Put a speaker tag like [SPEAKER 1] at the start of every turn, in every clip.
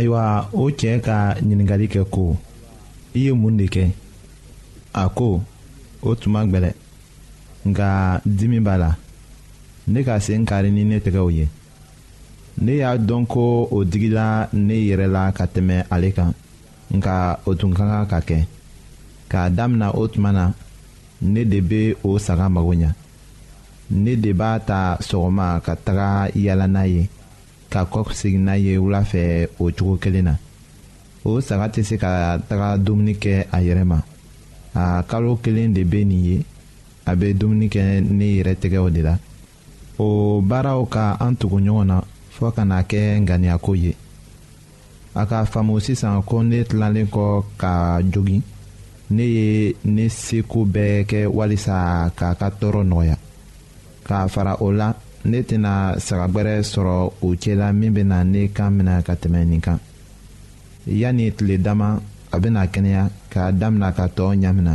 [SPEAKER 1] ayiwa
[SPEAKER 2] o cɛ ka ɲininkali kɛ ko i ye mun de kɛ a ko o tun man gɛlɛn nka dimi b'a la ne ka sen kari ni ne tɛgɛw ye ne y'a dɔn ko o digila ne yɛrɛ la ka tɛmɛ ale kan nka o tun ka kan ka kɛ k'a damina o tuma na ne de bɛ o saga mago ɲa ne de b'a ta sɔgɔma ka taga yala n'a ye ka kɔ segin n'a ye wula fɛ o cogo kelen na o saga tɛ se ka taga dumuni kɛ a yɛrɛ ma a kalo kelen de bɛ nin ye a bɛ dumuni kɛ ne yɛrɛ tɛgɛw de la. o baaraw ka an tugu ɲɔgɔn na fɔɔ ka n'a kɛ ŋaniyako ye a k'a faamu sisan ko ne tilalen kɔ ka jogin ne ye ne seko bɛɛ kɛ walisa k'a ka tɔɔrɔ nɔgɔya k'a fara o la ne tɛna sagagbɛrɛ sɔrɔ o cɛla min bɛna ne kan minɛ ka tɛmɛ nin kan yanni tile dama a bɛna kɛnɛya k'a damina ka tɔɔ ɲamina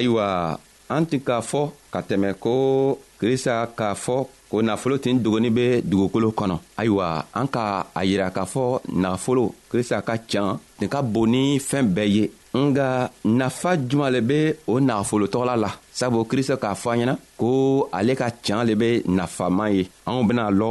[SPEAKER 1] ayiwa an
[SPEAKER 3] tun k'a fɔ ka tɛmɛ ko krista k'a fɔ ko nafolo tin dogoni bɛ dugukolo kɔnɔ ayiwa an ka a yira k'a fɔ nafolo krista ka can nin ka bon ni fɛn bɛɛ ye nga nafa juman le be o nagafolo tɔgɔla la sabu krista k'a fɔ an ɲɛna ko ale ka can le be nafaman ye anw bena lɔ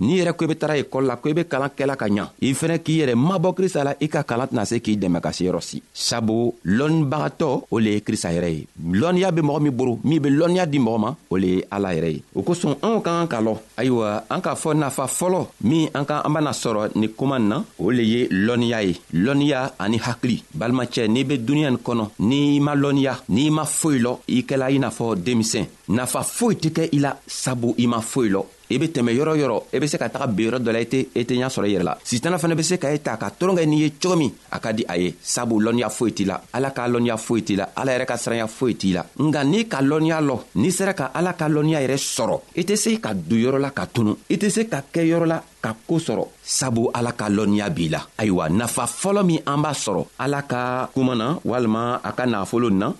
[SPEAKER 3] n'i yɛrɛ ko i be tara ekɔli la ko i be kalan kɛla ka ɲa i fɛnɛ k'i yɛrɛ mabɔ krista la i ka kalan tɛna se k'i dɛmɛ ka se yɔrɔ si sabu lɔnnibagatɔ o le ye krista yɛrɛ ye lɔnniya be mɔgɔ min boro min be lɔnniya di mɔgɔ ma o le ye ala yɛrɛ ye o kosɔn anw ka kan ka lɔ ayiwa an k'a fɔ nafa fɔlɔ min an ka an bena sɔrɔ ni kuma na o le ye lɔnniya ye lɔnniya ani hakili balimacɛ n'i be duniɲa nin kɔnɔ n'i ma lɔnniya n'i ma foyi lɔ i kɛla i n'a fɔ denmisɛn nafa foyi tɛ kɛ i la sabu i ma foyi lɔ i be tɛmɛ yɔrɔ yɔrɔ i e be se ka taga be yɔrɔ dɔ la i tɛ i tɛ ɲa sɔrɔ i yɛrɛ la sitana fana be se ka e ta ka toron kɛ n'i ye cogo min a ka di a ye sabu lɔnniya foyi t'i la ala ka lɔnniya foyi t'i la ala yɛrɛ ka siranya foyi t'i la nka n'i ka lɔnniya lɔ n'i sera ka ala ka lɔnniya yɛrɛ sɔrɔ i tɛ se ka don yɔrɔ la ka tunu i tɛ se ka kɛ yɔrɔ la ka koo sɔrɔ sabu ala ka lɔnniya b'i la ayiwa nafa fɔlɔ min an b'a sɔrɔ ala ka kuma na walima a ka nafolo na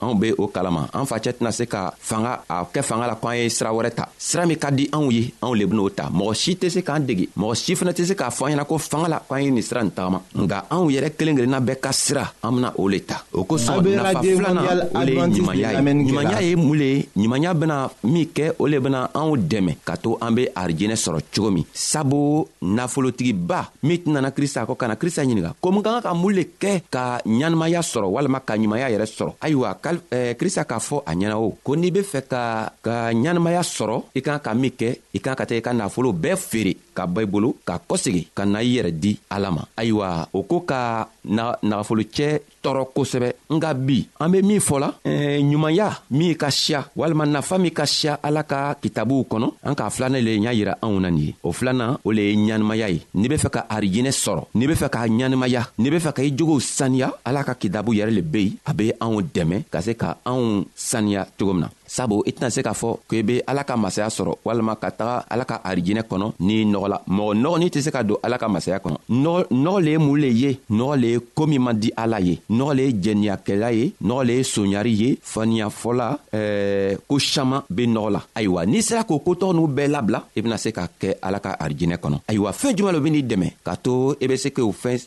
[SPEAKER 3] anw be o kalama an facɛ tɛna se ka fanga a kɛ fanga la ko an ye sira wɛrɛ ta sira min ka di anw ye anw le ben'o ta mɔgɔ si tɛ se k'an dege mɔgɔ si fana tɛ se k'a fɔ an ɲɛna ko fanga la ko an ye nin sira nin tagama nka anw yɛrɛ kelen kelenna bɛɛ ka sira an bena o le ta o kosɔn nafa filanan o le ye ɲumanya ye ɲumanya ye mun le ye ɲumanya bena min kɛ o le bena anw dɛmɛ ka to an be arijinɛ sɔrɔ cogo min sabu nafolotigiba min tɛnana krista kɔ ka na krista ɲininga ko mun ka kan ka mun le kɛ ka ɲɛnamaya sɔrɔ walima ka ɲumanya yɛrɛ sɔrɔ ayiwa krista eh, k'a fɔ a ɲɛna o ko n'i be fɛ ka ka ɲɛnamaya sɔrɔ i kan ka min kɛ i kan ka tɛ i ka nafolo bɛɛ feere ka ba i bolo ka kɔsegi ka na i yɛrɛ di ala ma ayiwa o ko ka nagafolocɛ tɔɔrɔ kosɛbɛ nka bi an be min fɔla eh, ɲumanya min ka siya walima nafa min ka siya ala ka kitabuw kɔnɔ an k'a filanan le y'a yira anw na nin ye o filanan o le ye ɲanimaya ye n'i be fɛ ka arijinɛ sɔrɔ n'i be fɛ k'a ɲanimaya n'i be fɛ ka i jogow saniya ala ka kitabu yɛrɛ le be yen a be anw dɛmɛ ka se ka anw saniya cogo min na sabu i tɛna se k'a fɔ ko i be ala ka masaya sɔrɔ walima ka taga ala ka arijinɛ kɔnɔ n'i nɔgɔ la mɔgɔ nɔgɔnin tɛ se ka don ala ka masaya kɔnɔ nɔgɔ le ye mun le ye nɔgɔ le ye koo min man di ala ye nɔgɔ le ye jɛniyakɛla ye nɔgɔ le ye soɲari ye faniyafɔla ɛɛ ko saman be nɔgɔ la ayiwa n'i sera k'o kotɔgɔ n'u bɛɛ labila i bena se ka kɛ ala ka arijinɛ kɔnɔ ayiwa fɛɛn juman lo ben'i dɛmɛ k'a to i be se k'o fɛn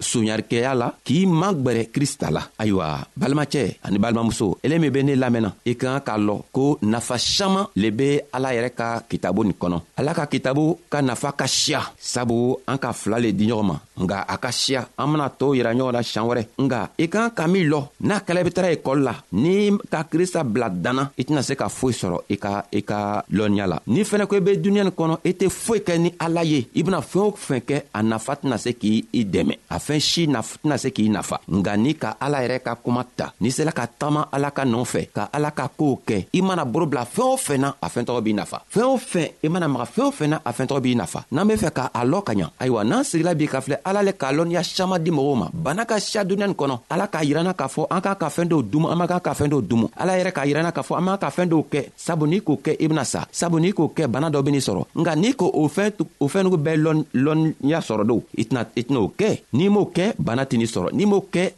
[SPEAKER 3] soɲarikɛya la k'i magwɛrɛ krista la ayiwa balimacɛ ani balimamuso ele min be ne lamɛnna i ka kan k'a lɔn ko nafa saman le be ala yɛrɛ ka kitabu nin kɔnɔ ala ka kitabu ka nafa ka siya sabu an ka fila le di ɲɔgɔn ma nga a ka siya an bena tɔɔw yira ɲɔgɔn na sian wɛrɛ nga i ka kan ka min lɔ n'a kɛla i be tara ekɔli la n'i ka krista bila danna i tɛna se ka foyi sɔrɔ i ka i ka lɔnniya la n'i fɛnɛ ko i be duniɲa nin kɔnɔ i tɛ foyi kɛ ni ala ye i bena fɛɛn o fɛn kɛ a nafa tɛna se k'i i dɛmɛ a fɛn si tɛna se k'i nafa nka n'i ka ala yɛrɛ ka kuma ta n'i sela ka taama ala ka nɔɔ fɛ ka ala ka koow kɛ i mana boro bila fɛɛn o fɛn na a fɛɛn tɔgɔ b'i nafa fɛn o fɛn i mana maga fɛn o fɛn na a fɛn tɔgɔ b'i nafa n'an be fɛ ka a lɔ ka ɲa ayiwa n'an sigila bi ka filɛ ala le k'a lɔnniya saman di mɔgɔw ma bana ka siya duniɲa nin kɔnɔ ala k'a yiranna k'a fɔ an k'a ka fɛn dɔw dumu an man kan ka fɛn dɔw dumu ala yɛrɛ k'a yiranna k'a fɔ an b'an ka fɛn dɔw kɛ sabu n'i k'o kɛ i bena sa sabu n'i k'o kɛ bana dɔ ben'i sɔrɔ nka n'i ko o fɛn o fɛnnugu bɛɛ lɔnniya sɔrɔ don i tɛna'o kɛ n'i m'o kɛ bana tɛn'i sɔrɔ n'i m'o kɛ